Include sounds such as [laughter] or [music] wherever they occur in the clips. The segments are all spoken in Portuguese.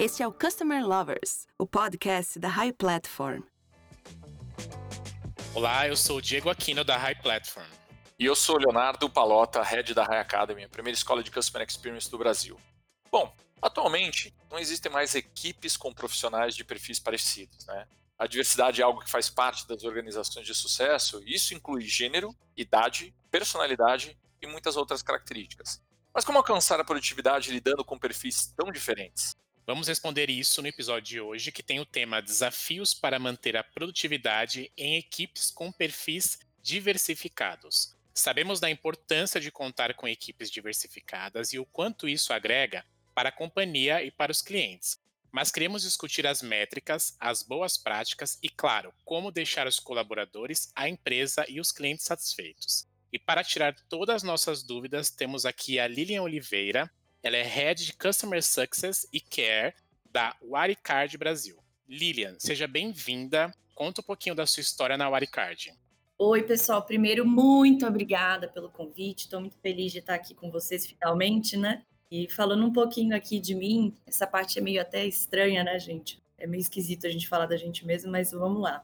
Este é o Customer Lovers, o podcast da High Platform. Olá, eu sou o Diego Aquino da High Platform. E eu sou o Leonardo Palota, head da High Academy, a primeira escola de Customer Experience do Brasil. Bom, atualmente não existem mais equipes com profissionais de perfis parecidos, né? A diversidade é algo que faz parte das organizações de sucesso, e isso inclui gênero, idade, personalidade e muitas outras características. Mas como alcançar a produtividade lidando com perfis tão diferentes? Vamos responder isso no episódio de hoje, que tem o tema Desafios para manter a produtividade em equipes com perfis diversificados. Sabemos da importância de contar com equipes diversificadas e o quanto isso agrega para a companhia e para os clientes. Mas queremos discutir as métricas, as boas práticas e, claro, como deixar os colaboradores, a empresa e os clientes satisfeitos. E para tirar todas as nossas dúvidas, temos aqui a Lilian Oliveira, ela é Head de Customer Success e Care da Waricard Brasil. Lilian, seja bem-vinda. Conta um pouquinho da sua história na Waricard. Oi, pessoal. Primeiro, muito obrigada pelo convite. Estou muito feliz de estar aqui com vocês finalmente, né? E falando um pouquinho aqui de mim, essa parte é meio até estranha, né, gente? É meio esquisito a gente falar da gente mesmo, mas vamos lá.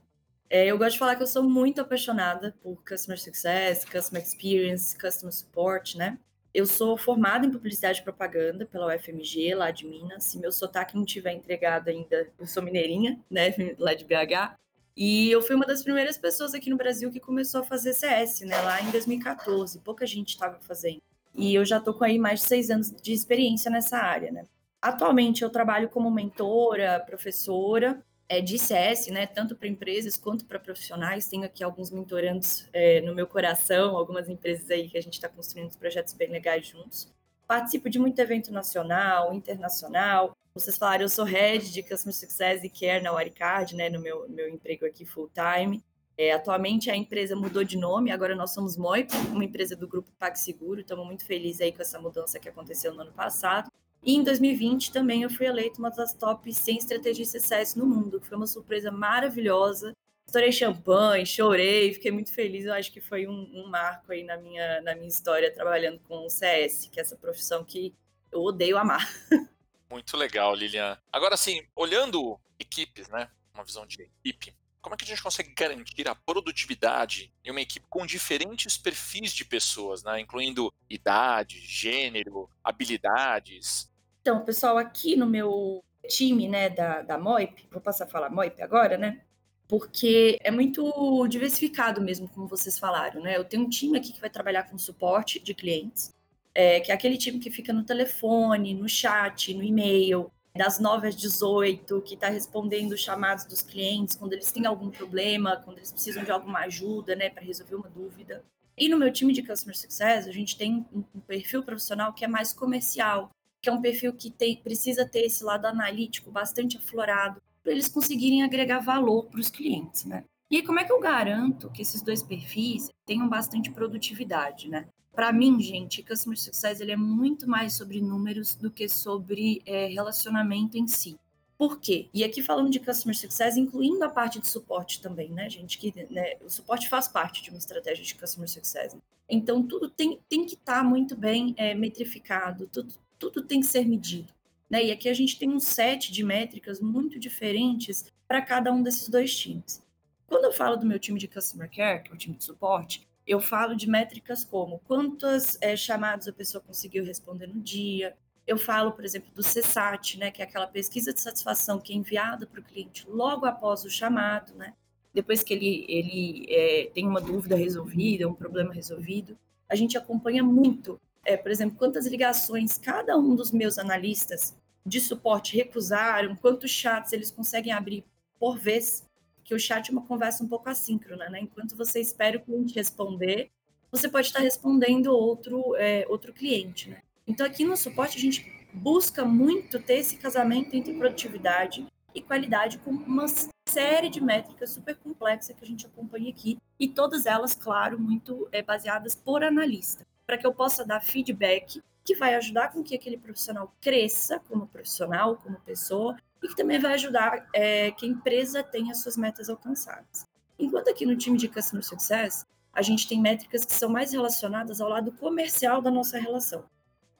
É, eu gosto de falar que eu sou muito apaixonada por Customer Success, Customer Experience, Customer Support, né? Eu sou formada em publicidade e propaganda pela UFMG, lá de Minas. Se meu sotaque não tiver entregado ainda, eu sou mineirinha, né, [laughs] lá de BH. E eu fui uma das primeiras pessoas aqui no Brasil que começou a fazer CS, né, lá em 2014. Pouca gente estava fazendo. E eu já estou com aí mais de seis anos de experiência nessa área, né. Atualmente eu trabalho como mentora, professora é, de CS, né, tanto para empresas quanto para profissionais. Tenho aqui alguns mentorandos é, no meu coração, algumas empresas aí que a gente está construindo projetos bem legais juntos. Participo de muito evento nacional, internacional. Vocês falaram, eu sou head de Customer Success e Care na Waricard, né, no meu, meu emprego aqui full time. É, atualmente a empresa mudou de nome, agora nós somos Moip, uma empresa do grupo PagSeguro. Estamos muito felizes aí com essa mudança que aconteceu no ano passado. E em 2020 também eu fui eleita uma das top 100 estratégias de sucesso no mundo, foi uma surpresa maravilhosa. Estourei champanhe, chorei, fiquei muito feliz. Eu acho que foi um, um, marco aí na minha, na minha história trabalhando com o CS, que é essa profissão que eu odeio amar. [laughs] Muito legal, Lilian. Agora, assim, olhando equipes, né? Uma visão de equipe, como é que a gente consegue garantir a produtividade em uma equipe com diferentes perfis de pessoas, né? incluindo idade, gênero, habilidades? Então, pessoal, aqui no meu time né, da, da MOIP, vou passar a falar MOIP agora, né? Porque é muito diversificado mesmo, como vocês falaram, né? Eu tenho um time aqui que vai trabalhar com suporte de clientes, é, que é aquele time que fica no telefone, no chat, no e-mail, das 9 às 18, que está respondendo os chamados dos clientes quando eles têm algum problema, quando eles precisam de alguma ajuda, né, para resolver uma dúvida. E no meu time de Customer Success, a gente tem um perfil profissional que é mais comercial, que é um perfil que tem, precisa ter esse lado analítico bastante aflorado, para eles conseguirem agregar valor para os clientes, né? E aí, como é que eu garanto que esses dois perfis tenham bastante produtividade, né? Para mim, gente, Customer Success ele é muito mais sobre números do que sobre é, relacionamento em si. Por quê? E aqui falando de Customer Success, incluindo a parte de suporte também, né, gente? Que né, o suporte faz parte de uma estratégia de Customer Success. Então, tudo tem, tem que estar tá muito bem é, metrificado, tudo, tudo tem que ser medido. Né? E aqui a gente tem um set de métricas muito diferentes para cada um desses dois times. Quando eu falo do meu time de Customer Care, que é o time de suporte, eu falo de métricas como quantas é, chamadas a pessoa conseguiu responder no dia. Eu falo, por exemplo, do CSAT, né, que é aquela pesquisa de satisfação que é enviada para o cliente logo após o chamado, né? Depois que ele, ele é, tem uma dúvida resolvida, um problema resolvido. A gente acompanha muito, é, por exemplo, quantas ligações cada um dos meus analistas de suporte recusaram, quantos chats eles conseguem abrir por vez que o chat é uma conversa um pouco assíncrona, né? Enquanto você espera o cliente responder, você pode estar respondendo outro, é, outro cliente, né? Então, aqui no suporte, a gente busca muito ter esse casamento entre produtividade e qualidade com uma série de métricas super complexa que a gente acompanha aqui, e todas elas, claro, muito é, baseadas por analista, para que eu possa dar feedback que vai ajudar com que aquele profissional cresça como profissional, como pessoa, e que também vai ajudar é, que a empresa tenha suas metas alcançadas. Enquanto aqui no time de Customer Success, a gente tem métricas que são mais relacionadas ao lado comercial da nossa relação.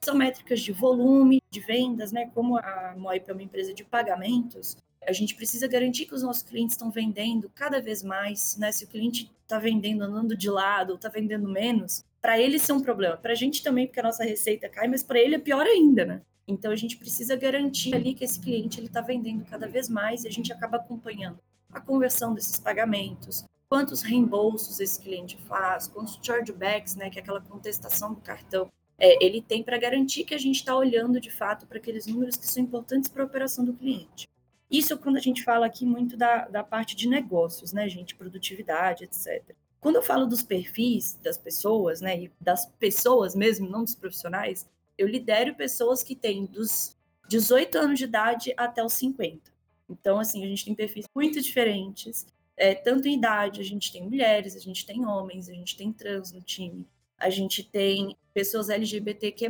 são métricas de volume, de vendas, né? Como a Moip é uma empresa de pagamentos, a gente precisa garantir que os nossos clientes estão vendendo cada vez mais, né? Se o cliente está vendendo andando de lado, está vendendo menos, para ele é um problema. Para a gente também, porque a nossa receita cai, mas para ele é pior ainda, né? Então a gente precisa garantir ali que esse cliente ele está vendendo cada vez mais e a gente acaba acompanhando a conversão desses pagamentos, quantos reembolsos esse cliente faz, quantos chargebacks, né, que é aquela contestação do cartão, é, ele tem para garantir que a gente está olhando de fato para aqueles números que são importantes para a operação do cliente. Isso é quando a gente fala aqui muito da, da parte de negócios, né, gente, produtividade, etc. Quando eu falo dos perfis das pessoas, né, e das pessoas mesmo, não dos profissionais, eu lidero pessoas que têm dos 18 anos de idade até os 50. Então, assim, a gente tem perfis muito diferentes, é, tanto em idade, a gente tem mulheres, a gente tem homens, a gente tem trans no time, a gente tem pessoas LGBTQ+,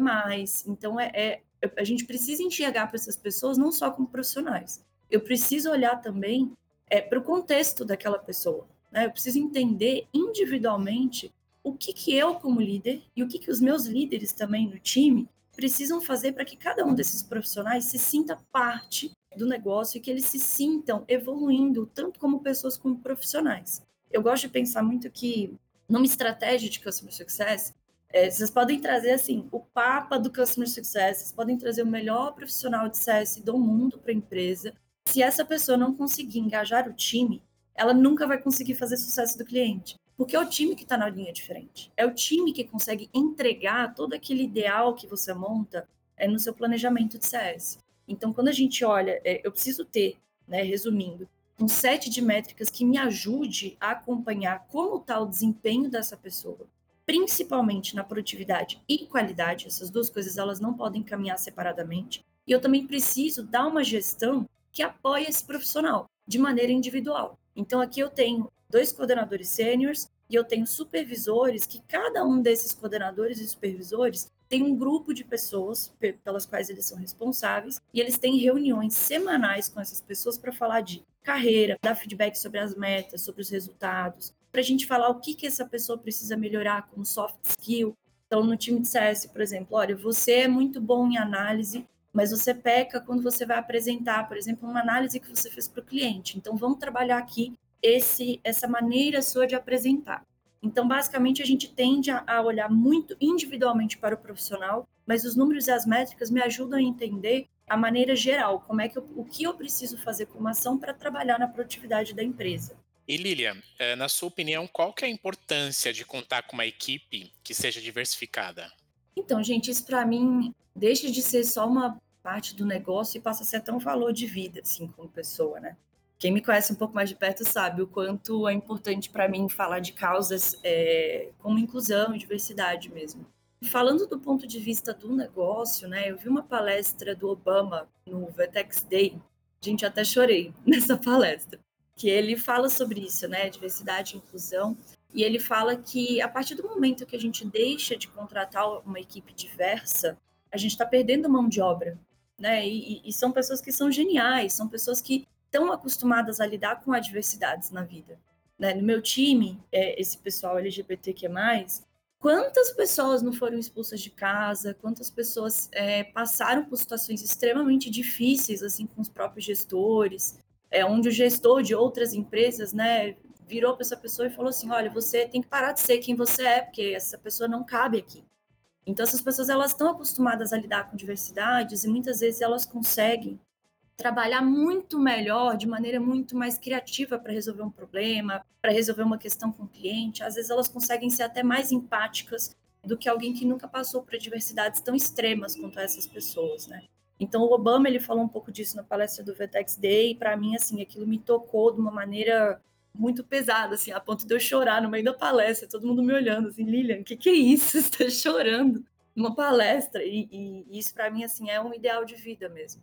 então é, é a gente precisa enxergar para essas pessoas não só como profissionais, eu preciso olhar também é, para o contexto daquela pessoa, né? eu preciso entender individualmente o que, que eu, como líder, e o que, que os meus líderes também no time precisam fazer para que cada um desses profissionais se sinta parte do negócio e que eles se sintam evoluindo, tanto como pessoas como profissionais. Eu gosto de pensar muito que, numa estratégia de Customer Success, é, vocês podem trazer assim o papa do Customer Success, vocês podem trazer o melhor profissional de CS do mundo para a empresa. Se essa pessoa não conseguir engajar o time, ela nunca vai conseguir fazer sucesso do cliente. Porque é o time que está na linha diferente. É o time que consegue entregar todo aquele ideal que você monta é, no seu planejamento de CS. Então, quando a gente olha, é, eu preciso ter, né, resumindo, um set de métricas que me ajude a acompanhar como está o desempenho dessa pessoa, principalmente na produtividade e qualidade. Essas duas coisas elas não podem caminhar separadamente. E eu também preciso dar uma gestão que apoie esse profissional de maneira individual. Então aqui eu tenho dois coordenadores sêniores e eu tenho supervisores que cada um desses coordenadores e supervisores tem um grupo de pessoas pelas quais eles são responsáveis e eles têm reuniões semanais com essas pessoas para falar de carreira, dar feedback sobre as metas, sobre os resultados, para a gente falar o que, que essa pessoa precisa melhorar como soft skill. Então, no time de CS, por exemplo, olha, você é muito bom em análise, mas você peca quando você vai apresentar, por exemplo, uma análise que você fez para o cliente. Então, vamos trabalhar aqui esse, essa maneira sua de apresentar. Então, basicamente, a gente tende a olhar muito individualmente para o profissional, mas os números e as métricas me ajudam a entender a maneira geral, como é que eu, o que eu preciso fazer como ação para trabalhar na produtividade da empresa. E Lilian, eh, na sua opinião, qual que é a importância de contar com uma equipe que seja diversificada? Então, gente, isso para mim deixa de ser só uma parte do negócio e passa a ser até um valor de vida, assim, como pessoa, né? Quem me conhece um pouco mais de perto sabe o quanto é importante para mim falar de causas é, como inclusão e diversidade mesmo. Falando do ponto de vista do negócio, né, eu vi uma palestra do Obama no Vetex Day, gente, até chorei [laughs] nessa palestra, que ele fala sobre isso, né, diversidade e inclusão, e ele fala que a partir do momento que a gente deixa de contratar uma equipe diversa, a gente está perdendo mão de obra, né, e, e são pessoas que são geniais, são pessoas que estão acostumadas a lidar com adversidades na vida. Né? No meu time, é, esse pessoal LGBTQ+, quantas pessoas não foram expulsas de casa, quantas pessoas é, passaram por situações extremamente difíceis, assim, com os próprios gestores, é, onde o gestor de outras empresas, né, virou para essa pessoa e falou assim, olha, você tem que parar de ser quem você é, porque essa pessoa não cabe aqui. Então, essas pessoas, elas estão acostumadas a lidar com diversidades e muitas vezes elas conseguem trabalhar muito melhor, de maneira muito mais criativa para resolver um problema, para resolver uma questão com o cliente. Às vezes elas conseguem ser até mais empáticas do que alguém que nunca passou por adversidades tão extremas quanto essas pessoas, né? Então o Obama ele falou um pouco disso na palestra do Vetex Day e para mim assim aquilo me tocou de uma maneira muito pesada, assim, a ponto de eu chorar no meio da palestra, todo mundo me olhando assim, Lilian, o que, que é isso? [laughs] Você está chorando numa palestra e, e, isso para mim assim é um ideal de vida mesmo.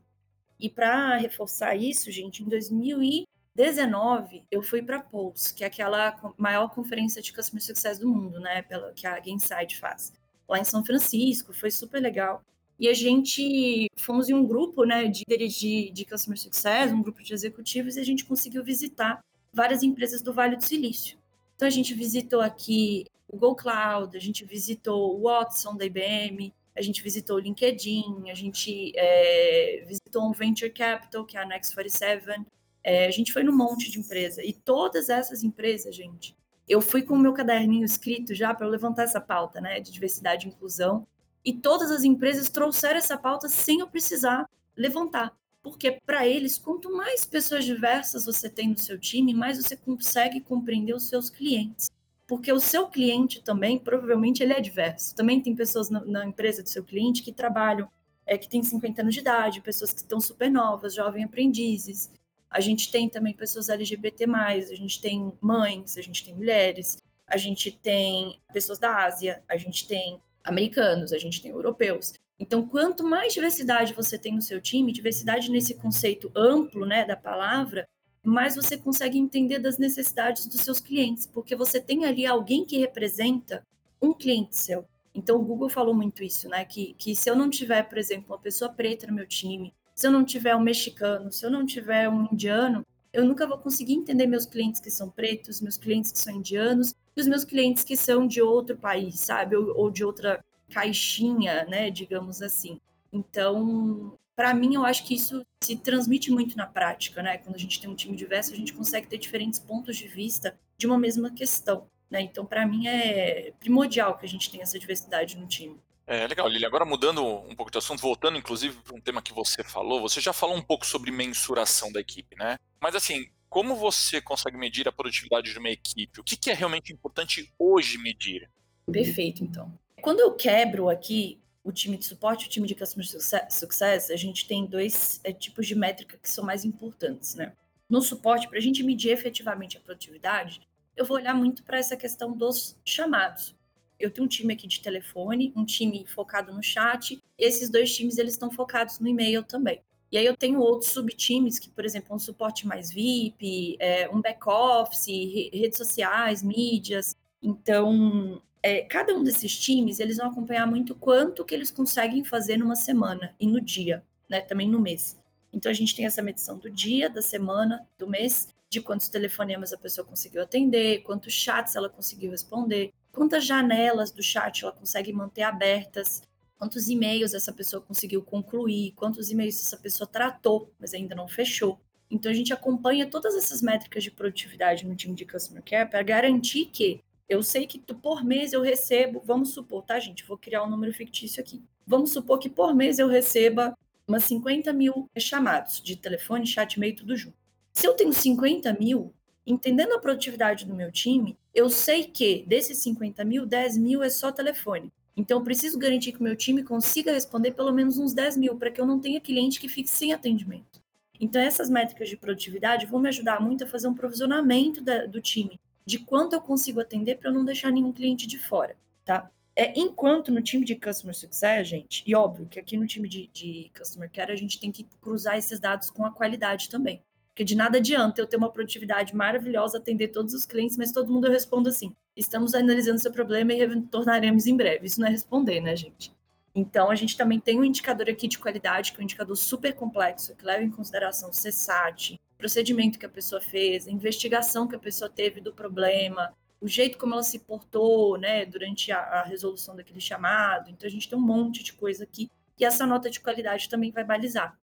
E para reforçar isso, gente, em 2019 eu fui para Pulse, que é aquela maior conferência de Customer Success do mundo, né, pela que a Gainside faz, lá em São Francisco, foi super legal. E a gente fomos em um grupo, né, de líderes de, de Customer Success, um grupo de executivos, e a gente conseguiu visitar várias empresas do Vale do Silício. Então a gente visitou aqui o Google Cloud, a gente visitou o Watson da IBM, a gente visitou o LinkedIn, a gente é, visitou um Venture Capital, que é a Next 47, é, a gente foi num monte de empresa. E todas essas empresas, gente, eu fui com o meu caderninho escrito já para levantar essa pauta, né, de diversidade e inclusão. E todas as empresas trouxeram essa pauta sem eu precisar levantar. Porque para eles, quanto mais pessoas diversas você tem no seu time, mais você consegue compreender os seus clientes. Porque o seu cliente também, provavelmente, ele é diverso. Também tem pessoas na, na empresa do seu cliente que trabalham, é, que tem 50 anos de idade, pessoas que estão super novas, jovens aprendizes. A gente tem também pessoas LGBT+, a gente tem mães, a gente tem mulheres, a gente tem pessoas da Ásia, a gente tem americanos, a gente tem europeus. Então, quanto mais diversidade você tem no seu time, diversidade nesse conceito amplo, né, da palavra, mais você consegue entender das necessidades dos seus clientes, porque você tem ali alguém que representa um cliente seu. Então, o Google falou muito isso, né, que, que se eu não tiver, por exemplo, uma pessoa preta no meu time, se eu não tiver um mexicano, se eu não tiver um indiano, eu nunca vou conseguir entender meus clientes que são pretos, meus clientes que são indianos e os meus clientes que são de outro país, sabe? Ou, ou de outra caixinha, né, digamos assim. Então, para mim, eu acho que isso se transmite muito na prática, né? Quando a gente tem um time diverso, a gente consegue ter diferentes pontos de vista de uma mesma questão, né? Então, para mim, é primordial que a gente tenha essa diversidade no time. É legal, Lili. Agora mudando um pouco de assunto, voltando inclusive para um tema que você falou, você já falou um pouco sobre mensuração da equipe, né? Mas assim, como você consegue medir a produtividade de uma equipe? O que, que é realmente importante hoje medir? Perfeito, então. Quando eu quebro aqui o time de suporte e o time de customer success, a gente tem dois é, tipos de métrica que são mais importantes, né? No suporte, para a gente medir efetivamente a produtividade, eu vou olhar muito para essa questão dos chamados. Eu tenho um time aqui de telefone, um time focado no chat, e esses dois times eles estão focados no e-mail também. E aí eu tenho outros subtimes, que, por exemplo, um suporte mais VIP, é, um back-office, redes sociais, mídias. Então, é, cada um desses times, eles vão acompanhar muito quanto que eles conseguem fazer numa semana e no dia, né? Também no mês. Então a gente tem essa medição do dia, da semana, do mês, de quantos telefonemas a pessoa conseguiu atender, quantos chats ela conseguiu responder, quantas janelas do chat ela consegue manter abertas, quantos e-mails essa pessoa conseguiu concluir, quantos e-mails essa pessoa tratou, mas ainda não fechou. Então a gente acompanha todas essas métricas de produtividade no time de Customer Care para garantir que eu sei que por mês eu recebo, vamos supor, tá, gente? Vou criar um número fictício aqui. Vamos supor que por mês eu receba umas 50 mil chamados de telefone, chat, e-mail, tudo junto. Se eu tenho 50 mil, entendendo a produtividade do meu time, eu sei que desses 50 mil, 10 mil é só telefone. Então, eu preciso garantir que o meu time consiga responder pelo menos uns 10 mil, para que eu não tenha cliente que fique sem atendimento. Então, essas métricas de produtividade vão me ajudar muito a fazer um provisionamento da, do time, de quanto eu consigo atender para não deixar nenhum cliente de fora, tá? É, enquanto no time de Customer Success, gente, e óbvio que aqui no time de, de Customer Care a gente tem que cruzar esses dados com a qualidade também. Porque de nada adianta eu ter uma produtividade maravilhosa, atender todos os clientes, mas todo mundo eu respondo assim: estamos analisando seu problema e retornaremos em breve. Isso não é responder, né, gente? Então, a gente também tem um indicador aqui de qualidade, que é um indicador super complexo, que leva em consideração o CSAT, procedimento que a pessoa fez, a investigação que a pessoa teve do problema, o jeito como ela se portou, né, durante a, a resolução daquele chamado. Então a gente tem um monte de coisa aqui e essa nota de qualidade também vai balizar.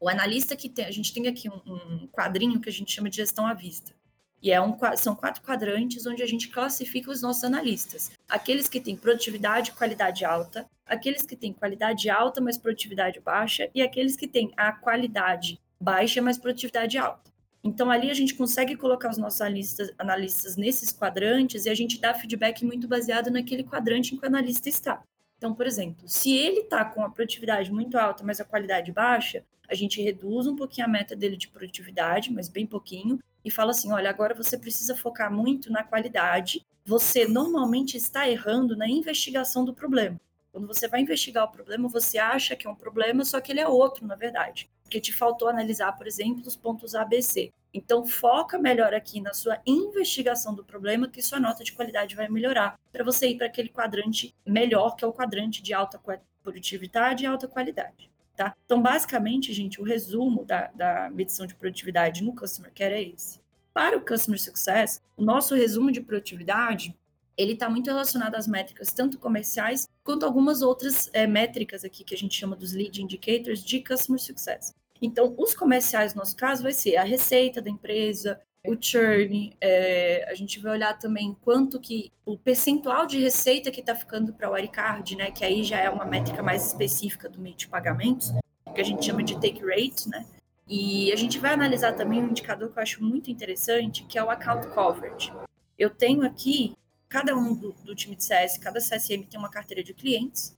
O analista que tem, a gente tem aqui um, um quadrinho que a gente chama de gestão à vista. E é um, são quatro quadrantes onde a gente classifica os nossos analistas. Aqueles que têm produtividade e qualidade alta, aqueles que têm qualidade alta, mas produtividade baixa, e aqueles que têm a qualidade baixa, mas produtividade alta. Então, ali a gente consegue colocar os nossos analistas, analistas nesses quadrantes e a gente dá feedback muito baseado naquele quadrante em que o analista está. Então, por exemplo, se ele está com a produtividade muito alta, mas a qualidade baixa, a gente reduz um pouquinho a meta dele de produtividade, mas bem pouquinho, e fala assim: olha, agora você precisa focar muito na qualidade. Você normalmente está errando na investigação do problema. Quando você vai investigar o problema, você acha que é um problema, só que ele é outro, na verdade porque te faltou analisar, por exemplo, os pontos ABC. Então, foca melhor aqui na sua investigação do problema, que sua nota de qualidade vai melhorar, para você ir para aquele quadrante melhor, que é o quadrante de alta produtividade e alta qualidade. Tá? Então, basicamente, gente, o resumo da, da medição de produtividade no Customer Care é esse. Para o Customer Success, o nosso resumo de produtividade ele está muito relacionado às métricas, tanto comerciais, quanto algumas outras é, métricas aqui que a gente chama dos lead indicators de customer success. Então, os comerciais, no nosso caso, vai ser a receita da empresa, o churn, é, a gente vai olhar também quanto que o percentual de receita que está ficando para o Aricard, né, que aí já é uma métrica mais específica do meio de pagamentos, que a gente chama de take rate, né, e a gente vai analisar também um indicador que eu acho muito interessante, que é o account coverage. Eu tenho aqui, cada um do, do time de CS, cada CSM tem uma carteira de clientes?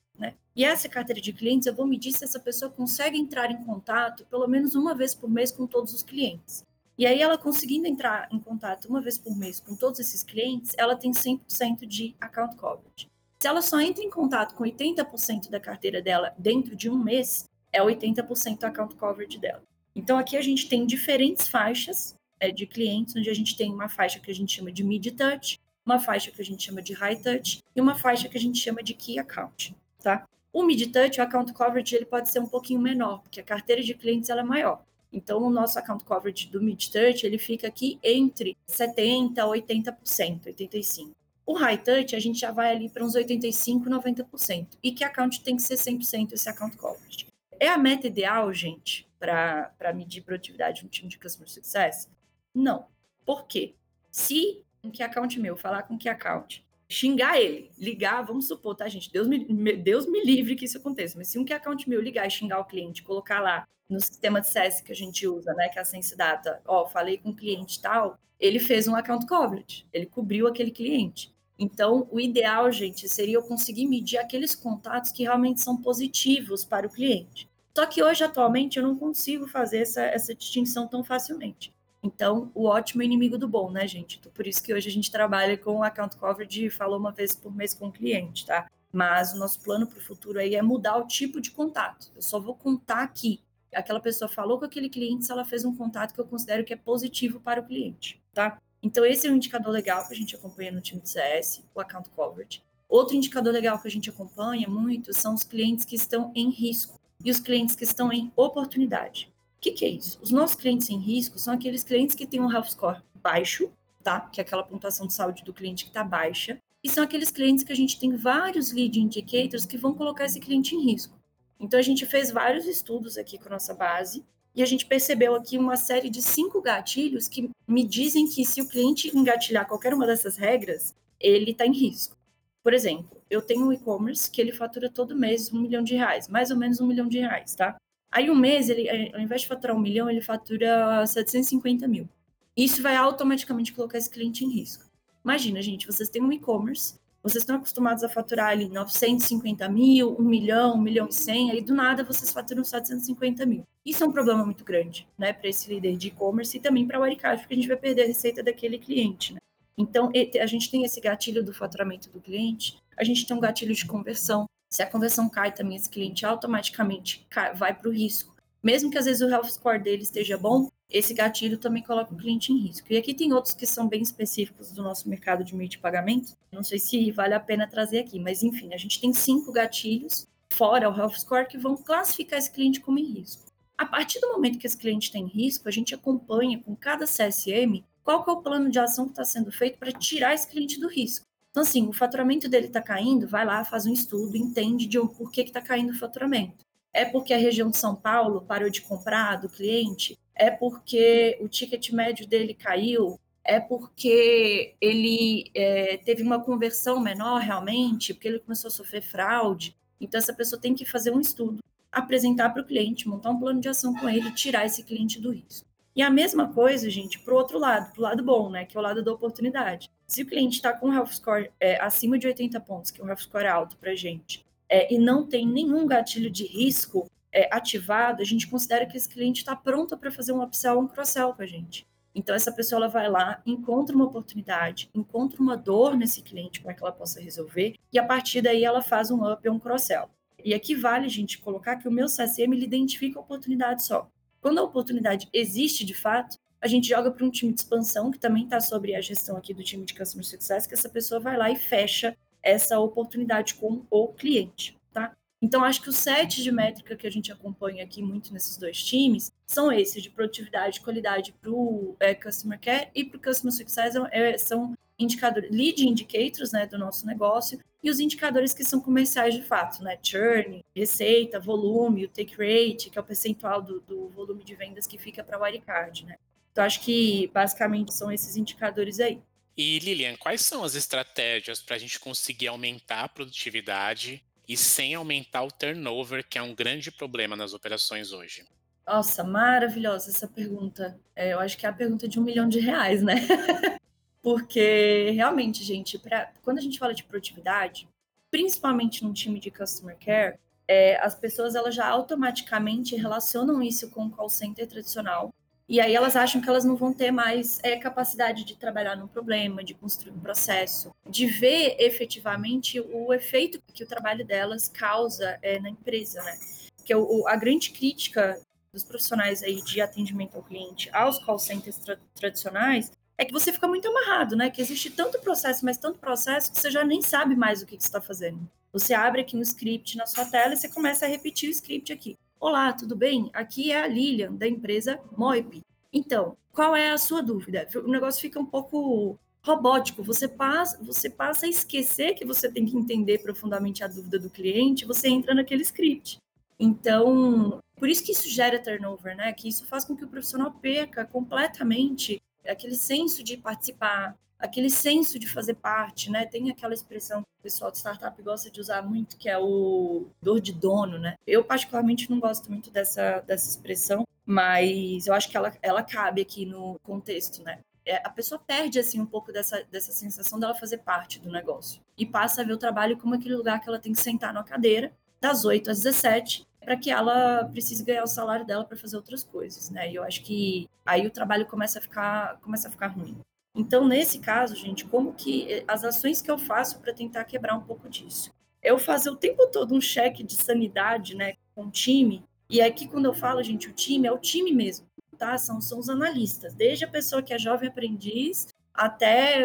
E essa carteira de clientes, eu vou medir se essa pessoa consegue entrar em contato pelo menos uma vez por mês com todos os clientes. E aí, ela conseguindo entrar em contato uma vez por mês com todos esses clientes, ela tem 100% de account coverage. Se ela só entra em contato com 80% da carteira dela dentro de um mês, é 80% account coverage dela. Então, aqui a gente tem diferentes faixas é, de clientes, onde a gente tem uma faixa que a gente chama de mid touch, uma faixa que a gente chama de high touch e uma faixa que a gente chama de key account, tá? O mid touch, o account coverage, ele pode ser um pouquinho menor, porque a carteira de clientes ela é maior. Então, o nosso account coverage do mid-touch, ele fica aqui entre 70% a 80%, 85%. O high touch, a gente já vai ali para uns 85%, 90%. E que account tem que ser 100% esse account coverage. É a meta ideal, gente, para medir produtividade no time de Customer Success? Não. Por quê? Se um que account meu falar com que account, xingar ele, ligar, vamos supor, tá, gente? Deus me, Deus me livre que isso aconteça, mas se um que account meu ligar e xingar o cliente, colocar lá no sistema de CS que a gente usa, né, que é a Sense Data, ó, falei com o cliente tal, ele fez um account coverage, ele cobriu aquele cliente. Então, o ideal, gente, seria eu conseguir medir aqueles contatos que realmente são positivos para o cliente. Só que hoje, atualmente, eu não consigo fazer essa, essa distinção tão facilmente. Então, o ótimo é inimigo do bom, né, gente? Então, por isso que hoje a gente trabalha com account coverage e falou uma vez por mês com o cliente, tá? Mas o nosso plano para o futuro aí é mudar o tipo de contato. Eu só vou contar aqui aquela pessoa falou com aquele cliente se ela fez um contato que eu considero que é positivo para o cliente, tá? Então, esse é um indicador legal que a gente acompanha no time de CS, o account coverage. Outro indicador legal que a gente acompanha muito são os clientes que estão em risco e os clientes que estão em oportunidade. O que, que é isso? Os nossos clientes em risco são aqueles clientes que têm um health score baixo, tá? Que é aquela pontuação de saúde do cliente que está baixa. E são aqueles clientes que a gente tem vários lead indicators que vão colocar esse cliente em risco. Então, a gente fez vários estudos aqui com a nossa base e a gente percebeu aqui uma série de cinco gatilhos que me dizem que se o cliente engatilhar qualquer uma dessas regras, ele está em risco. Por exemplo, eu tenho um e-commerce que ele fatura todo mês um milhão de reais, mais ou menos um milhão de reais, tá? Aí um mês, ele, ao invés de faturar um milhão, ele fatura 750 mil. Isso vai automaticamente colocar esse cliente em risco. Imagina, gente, vocês têm um e-commerce vocês estão acostumados a faturar ali 950 mil, 1 milhão, 1 milhão e 100, aí do nada vocês faturam 750 mil. Isso é um problema muito grande, né, para esse líder de e-commerce e também para o Aricard, porque a gente vai perder a receita daquele cliente, né? Então, a gente tem esse gatilho do faturamento do cliente, a gente tem um gatilho de conversão. Se a conversão cai também, esse cliente automaticamente vai para o risco. Mesmo que às vezes o health score dele esteja bom, esse gatilho também coloca o cliente em risco. E aqui tem outros que são bem específicos do nosso mercado de meio de pagamento. Não sei se vale a pena trazer aqui, mas enfim, a gente tem cinco gatilhos, fora o Health Score, que vão classificar esse cliente como em risco. A partir do momento que esse cliente tem risco, a gente acompanha com cada CSM qual que é o plano de ação que está sendo feito para tirar esse cliente do risco. Então, assim, o faturamento dele está caindo, vai lá, faz um estudo, entende de por que está caindo o faturamento. É porque a região de São Paulo parou de comprar do cliente? é porque o ticket médio dele caiu, é porque ele é, teve uma conversão menor realmente, porque ele começou a sofrer fraude. Então, essa pessoa tem que fazer um estudo, apresentar para o cliente, montar um plano de ação com ele, tirar esse cliente do risco. E a mesma coisa, gente, para o outro lado, para o lado bom, né, que é o lado da oportunidade. Se o cliente está com um health score é, acima de 80 pontos, que é um health score alto para a gente, é, e não tem nenhum gatilho de risco, é, ativado, a gente considera que esse cliente está pronto para fazer um upsell ou um cross-sell com a gente. Então, essa pessoa ela vai lá, encontra uma oportunidade, encontra uma dor nesse cliente para que ela possa resolver, e a partir daí ela faz um up ou um cross-sell. E aqui vale, a gente, colocar que o meu CSM ele identifica a oportunidade só. Quando a oportunidade existe de fato, a gente joga para um time de expansão, que também está sobre a gestão aqui do time de Customer Success, que essa pessoa vai lá e fecha essa oportunidade com o cliente, tá? Então, acho que os sete de métrica que a gente acompanha aqui muito nesses dois times são esses de produtividade e qualidade para o é, Customer Care e para o Customer Success é, são indicadores, lead indicators né, do nosso negócio e os indicadores que são comerciais de fato, né? Churn, receita, volume, o take rate, que é o percentual do, do volume de vendas que fica para o Wirecard, né? Então, acho que basicamente são esses indicadores aí. E Lilian, quais são as estratégias para a gente conseguir aumentar a produtividade e sem aumentar o turnover, que é um grande problema nas operações hoje? Nossa, maravilhosa essa pergunta. É, eu acho que é a pergunta de um milhão de reais, né? [laughs] Porque realmente, gente, pra, quando a gente fala de produtividade, principalmente num time de customer care, é, as pessoas elas já automaticamente relacionam isso com o call center tradicional e aí elas acham que elas não vão ter mais é, capacidade de trabalhar num problema, de construir um processo, de ver efetivamente o efeito que o trabalho delas causa é, na empresa, né? Que o, a grande crítica dos profissionais aí de atendimento ao cliente aos call centers tra tradicionais é que você fica muito amarrado, né? Que existe tanto processo, mas tanto processo que você já nem sabe mais o que, que você está fazendo. Você abre aqui um script na sua tela e você começa a repetir o script aqui. Olá, tudo bem? Aqui é a Lilian, da empresa Moip. Então, qual é a sua dúvida? O negócio fica um pouco robótico. Você passa, você passa a esquecer que você tem que entender profundamente a dúvida do cliente, você entra naquele script. Então, por isso que isso gera turnover, né? Que isso faz com que o profissional perca completamente aquele senso de participar, aquele senso de fazer parte, né? Tem aquela expressão que o pessoal de startup gosta de usar muito, que é o dor de dono, né? Eu, particularmente, não gosto muito dessa, dessa expressão, mas eu acho que ela, ela cabe aqui no contexto, né? É, a pessoa perde, assim, um pouco dessa, dessa sensação dela fazer parte do negócio e passa a ver o trabalho como aquele lugar que ela tem que sentar na cadeira das 8 às 17 para que ela precise ganhar o salário dela para fazer outras coisas, né? E eu acho que aí o trabalho começa a ficar começa a ficar ruim. Então, nesse caso, gente, como que eh, as ações que eu faço para tentar quebrar um pouco disso? Eu fazer o tempo todo um cheque de sanidade, né, com o time. E aqui, quando eu falo, gente, o time é o time mesmo, tá? São, são os analistas, desde a pessoa que é jovem aprendiz até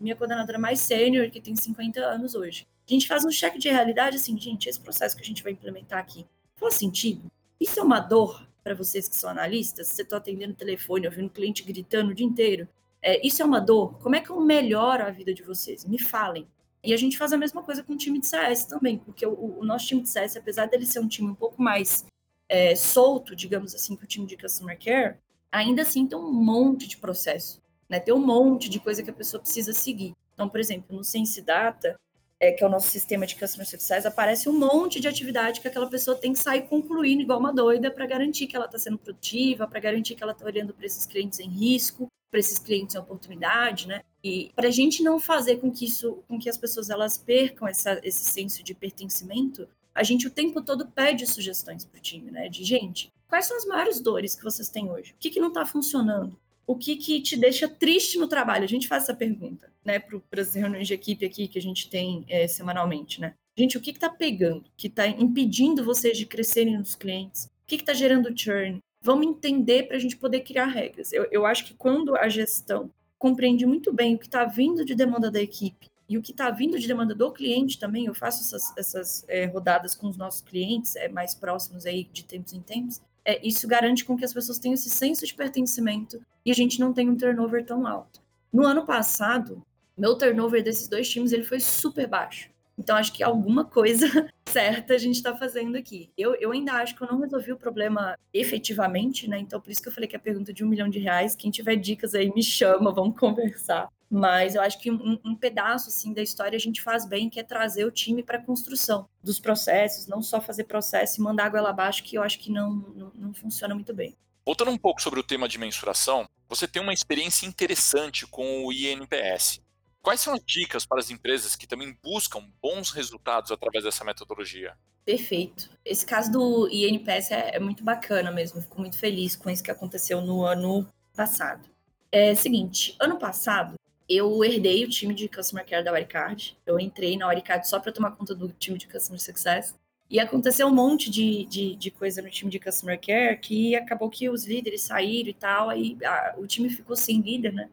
minha coordenadora mais sênior, que tem 50 anos hoje. A gente faz um cheque de realidade assim, gente, esse processo que a gente vai implementar aqui faz sentido? Isso é uma dor para vocês que são analistas? Você está atendendo o telefone, ouvindo o cliente gritando o dia inteiro? É, isso é uma dor? Como é que eu melhoro a vida de vocês? Me falem. E a gente faz a mesma coisa com o time de CS também, porque o, o nosso time de CS, apesar dele ser um time um pouco mais é, solto, digamos assim, que o time de Customer Care, ainda assim tem um monte de processo, né? Tem um monte de coisa que a pessoa precisa seguir. Então, por exemplo, no Sense Data, é, que é o nosso sistema de Customer Success, aparece um monte de atividade que aquela pessoa tem que sair concluindo igual uma doida para garantir que ela está sendo produtiva, para garantir que ela está olhando para esses clientes em risco, para esses clientes em oportunidade, né? E para a gente não fazer com que isso, com que as pessoas elas percam essa, esse senso de pertencimento, a gente o tempo todo pede sugestões para o time, né? De gente, quais são as maiores dores que vocês têm hoje? O que, que não está funcionando? O que, que te deixa triste no trabalho? A gente faz essa pergunta, né? Para as reuniões de equipe aqui que a gente tem é, semanalmente, né? Gente, o que está pegando? Que está impedindo vocês de crescerem nos clientes? O que está gerando churn? vamos entender para a gente poder criar regras. Eu, eu acho que quando a gestão compreende muito bem o que está vindo de demanda da equipe e o que está vindo de demanda do cliente também, eu faço essas, essas é, rodadas com os nossos clientes é, mais próximos aí de tempos em tempos, é, isso garante com que as pessoas tenham esse senso de pertencimento e a gente não tenha um turnover tão alto. No ano passado, meu turnover desses dois times ele foi super baixo. Então, acho que alguma coisa [laughs] certa a gente está fazendo aqui. Eu, eu ainda acho que eu não resolvi o problema efetivamente, né? Então, por isso que eu falei que a pergunta de um milhão de reais, quem tiver dicas aí, me chama, vamos [laughs] conversar. Mas eu acho que um, um pedaço assim da história a gente faz bem, que é trazer o time para a construção dos processos, não só fazer processo e mandar água lá abaixo, que eu acho que não, não, não funciona muito bem. Voltando um pouco sobre o tema de mensuração, você tem uma experiência interessante com o INPS. Quais são as dicas para as empresas que também buscam bons resultados através dessa metodologia? Perfeito. Esse caso do INPS é, é muito bacana mesmo. Fico muito feliz com isso que aconteceu no ano passado. É seguinte, ano passado eu herdei o time de Customer Care da Wirecard. Eu entrei na Wirecard só para tomar conta do time de Customer Success. E aconteceu um monte de, de, de, coisa no time de Customer Care que acabou que os líderes saíram e tal, aí a, o time ficou sem líder, né?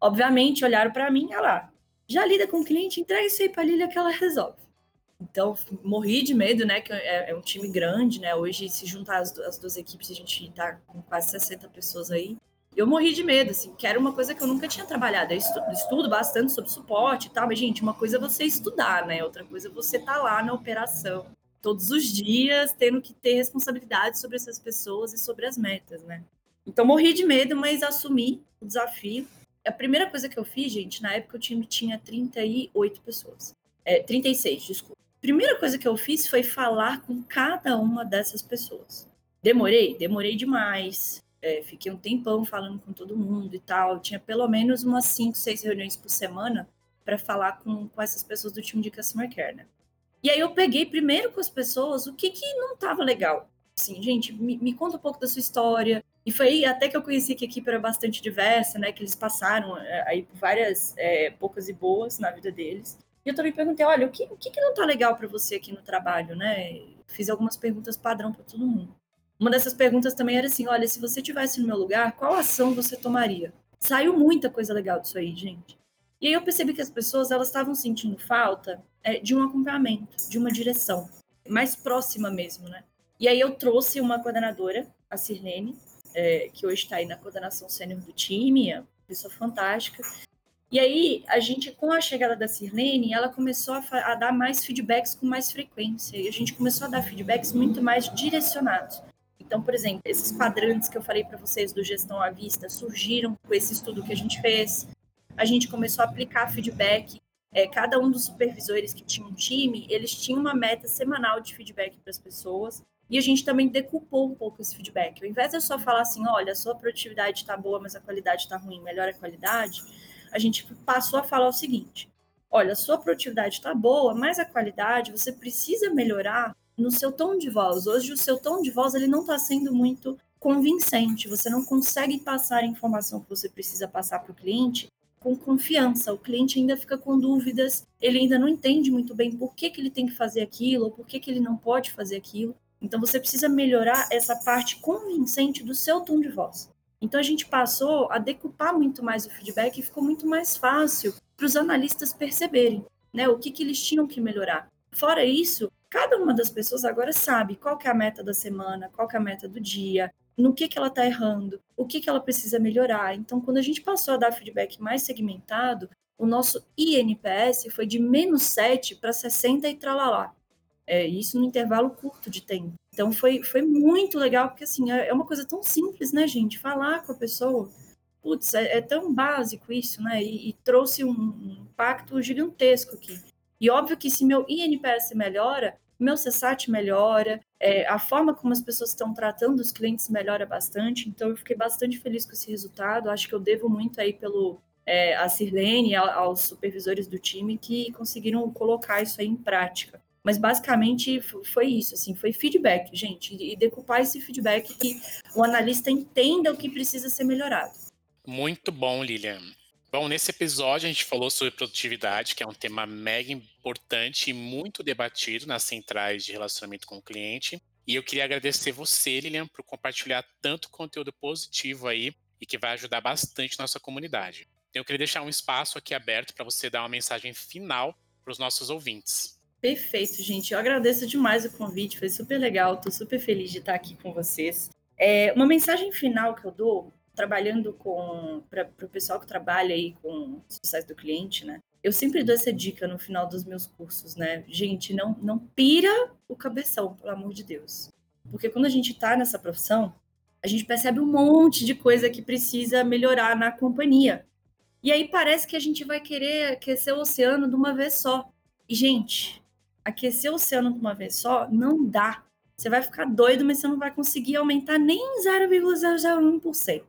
Obviamente, olharam para mim, olha lá, já lida com o cliente, entrega isso aí para a Lilia que ela resolve. Então, morri de medo, né? Que é, é um time grande, né? Hoje, se juntar as, as duas equipes, a gente tá com quase 60 pessoas aí. Eu morri de medo, assim, que era uma coisa que eu nunca tinha trabalhado. Eu estudo, estudo bastante sobre suporte e tal, mas, gente, uma coisa é você estudar, né? Outra coisa é você tá lá na operação, todos os dias, tendo que ter responsabilidade sobre essas pessoas e sobre as metas, né? Então, morri de medo, mas assumi o desafio. A primeira coisa que eu fiz, gente, na época o time tinha 38 pessoas. É, 36, desculpa. Primeira coisa que eu fiz foi falar com cada uma dessas pessoas. Demorei? Demorei demais. É, fiquei um tempão falando com todo mundo e tal. Tinha pelo menos umas 5, 6 reuniões por semana para falar com, com essas pessoas do time de Customer Care, né? E aí eu peguei primeiro com as pessoas o que, que não estava legal. Assim, gente, me, me, conta um pouco da sua história. E foi até que eu conheci que a equipe era bastante diversa, né? Que eles passaram é, aí por várias é, poucas e boas na vida deles. E eu também perguntei, olha, o que, o que, que não tá legal para você aqui no trabalho, né? Fiz algumas perguntas padrão para todo mundo. Uma dessas perguntas também era assim, olha, se você tivesse no meu lugar, qual ação você tomaria? Saiu muita coisa legal disso aí, gente. E aí eu percebi que as pessoas elas estavam sentindo falta é, de um acompanhamento, de uma direção mais próxima mesmo, né? E aí eu trouxe uma coordenadora, a Sirlene, é, que hoje está aí na coordenação sênior do time, é uma pessoa fantástica. E aí, a gente, com a chegada da Sirlene, ela começou a, a, dar mais feedbacks com mais frequência. E a gente começou a dar feedbacks muito mais direcionados. Então, por exemplo, esses quadrantes que eu falei para vocês do gestão à vista surgiram com esse estudo que a gente fez. A gente começou a aplicar feedback. É, cada um dos supervisores que tinha um time, eles tinham uma meta semanal de feedback para as pessoas. E a gente também decupou um pouco esse feedback. Ao invés de eu só falar assim, olha, a sua produtividade está boa, mas a qualidade está ruim, melhora a qualidade, a gente passou a falar o seguinte: olha, a sua produtividade está boa, mas a qualidade você precisa melhorar no seu tom de voz. Hoje o seu tom de voz ele não está sendo muito convincente. Você não consegue passar a informação que você precisa passar para o cliente com confiança. O cliente ainda fica com dúvidas, ele ainda não entende muito bem por que, que ele tem que fazer aquilo, ou por que, que ele não pode fazer aquilo. Então você precisa melhorar essa parte convincente do seu tom de voz. Então a gente passou a decupar muito mais o feedback e ficou muito mais fácil para os analistas perceberem né, o que, que eles tinham que melhorar. Fora isso, cada uma das pessoas agora sabe qual que é a meta da semana, qual que é a meta do dia, no que, que ela está errando, o que, que ela precisa melhorar. Então, quando a gente passou a dar feedback mais segmentado, o nosso INPS foi de menos 7 para 60 e tralalá. É, isso no intervalo curto de tempo. Então foi, foi muito legal, porque assim, é, é uma coisa tão simples, né, gente? Falar com a pessoa. Putz, é, é tão básico isso, né? E, e trouxe um, um, impacto gigantesco aqui. E óbvio que se meu INPS melhora, meu CSAT melhora, é, a forma como as pessoas estão tratando os clientes melhora bastante. Então eu fiquei bastante feliz com esse resultado. Acho que eu devo muito aí pelo é, a Sirlene, aos supervisores do time que conseguiram colocar isso aí em prática. Mas basicamente foi isso, assim, foi feedback, gente, e decupar esse feedback que o analista entenda o que precisa ser melhorado. Muito bom, Lilian. Bom, nesse episódio a gente falou sobre produtividade, que é um tema mega importante e muito debatido nas centrais de relacionamento com o cliente. E eu queria agradecer você, Lilian, por compartilhar tanto conteúdo positivo aí e que vai ajudar bastante nossa comunidade. Então, eu queria deixar um espaço aqui aberto para você dar uma mensagem final para os nossos ouvintes. Perfeito, gente. Eu agradeço demais o convite, foi super legal, estou super feliz de estar aqui com vocês. É, uma mensagem final que eu dou, trabalhando com para o pessoal que trabalha aí com sucesso do cliente, né? Eu sempre dou essa dica no final dos meus cursos, né? Gente, não, não pira o cabeção, pelo amor de Deus. Porque quando a gente está nessa profissão, a gente percebe um monte de coisa que precisa melhorar na companhia. E aí parece que a gente vai querer aquecer o oceano de uma vez só. E, gente, aquecer o oceano de uma vez só não dá. Você vai ficar doido, mas você não vai conseguir aumentar nem 0,001%.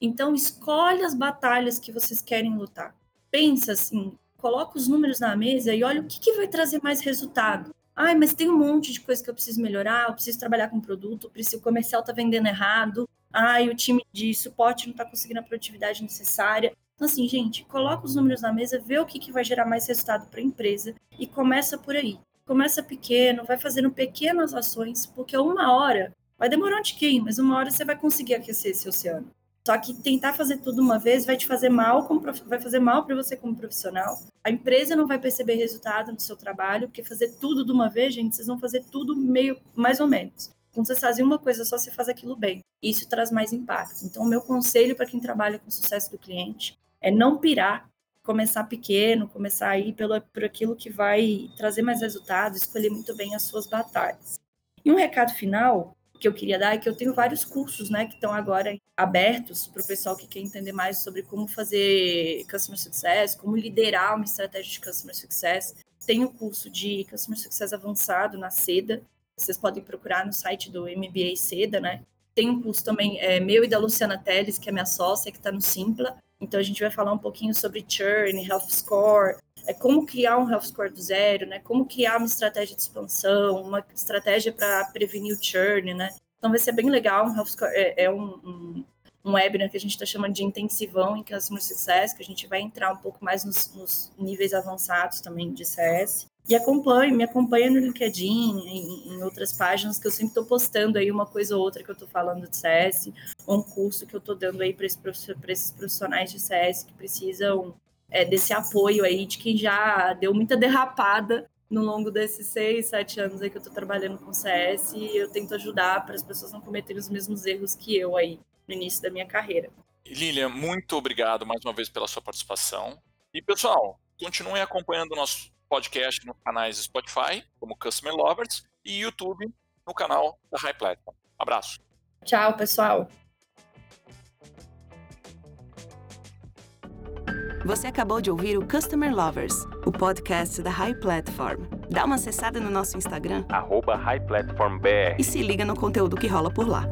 Então, escolhe as batalhas que vocês querem lutar. Pensa assim, coloca os números na mesa e olha o que, que vai trazer mais resultado. Ai, mas tem um monte de coisa que eu preciso melhorar, eu preciso trabalhar com produto, o comercial está vendendo errado, ai, o time de suporte não está conseguindo a produtividade necessária. Então, assim, gente, coloca os números na mesa, vê o que, que vai gerar mais resultado para a empresa e começa por aí começa pequeno, vai fazendo pequenas ações, porque uma hora, vai demorar um tiquinho, mas uma hora você vai conseguir aquecer esse oceano. Só que tentar fazer tudo uma vez vai te fazer mal, vai fazer mal para você como profissional. A empresa não vai perceber resultado no seu trabalho, porque fazer tudo de uma vez, gente, vocês vão fazer tudo meio mais ou menos. Quando vocês fazem uma coisa só, você faz aquilo bem. Isso traz mais impacto. Então, o meu conselho para quem trabalha com sucesso do cliente é não pirar, começar pequeno, começar aí pelo, por aquilo que vai trazer mais resultados, escolher muito bem as suas batalhas. E um recado final que eu queria dar é que eu tenho vários cursos, né, que estão agora abertos para o pessoal que quer entender mais sobre como fazer customer success, como liderar uma estratégia de customer success. Tem o curso de customer success avançado na Seda, vocês podem procurar no site do MBA Seda, né? Tem um curso também é, meu e da Luciana Teles, que é minha sócia, que está no Simpla. Então a gente vai falar um pouquinho sobre churn, health score, é como criar um health score do zero, né? Como criar uma estratégia de expansão, uma estratégia para prevenir o churn, né? Então vai ser bem legal. Um health score é, é um, um, um, webinar que a gente está chamando de intensivão em Customer Success, que a gente vai entrar um pouco mais nos, nos níveis avançados também de CS. E acompanhe, me acompanha no LinkedIn, em, em, outras páginas que eu sempre estou postando aí uma coisa ou outra que eu estou falando de CS, ou um curso que eu estou dando aí para esse, esses profissionais de CS que precisam é, desse apoio aí de quem já deu muita derrapada no longo desses seis, sete anos aí que eu estou trabalhando com CS e eu tento ajudar para as pessoas não cometerem os mesmos erros que eu aí no início da minha carreira. Lilian, muito obrigado mais uma vez pela sua participação. E pessoal, continuem acompanhando o nosso podcast nos canais Spotify, como Customer Lovers, e YouTube no canal da High Platform. Abraço. Tchau, pessoal. Você acabou de ouvir o Customer Lovers, o podcast da High Platform. Dá uma acessada no nosso Instagram, @highplatformbr, e se liga no conteúdo que rola por lá.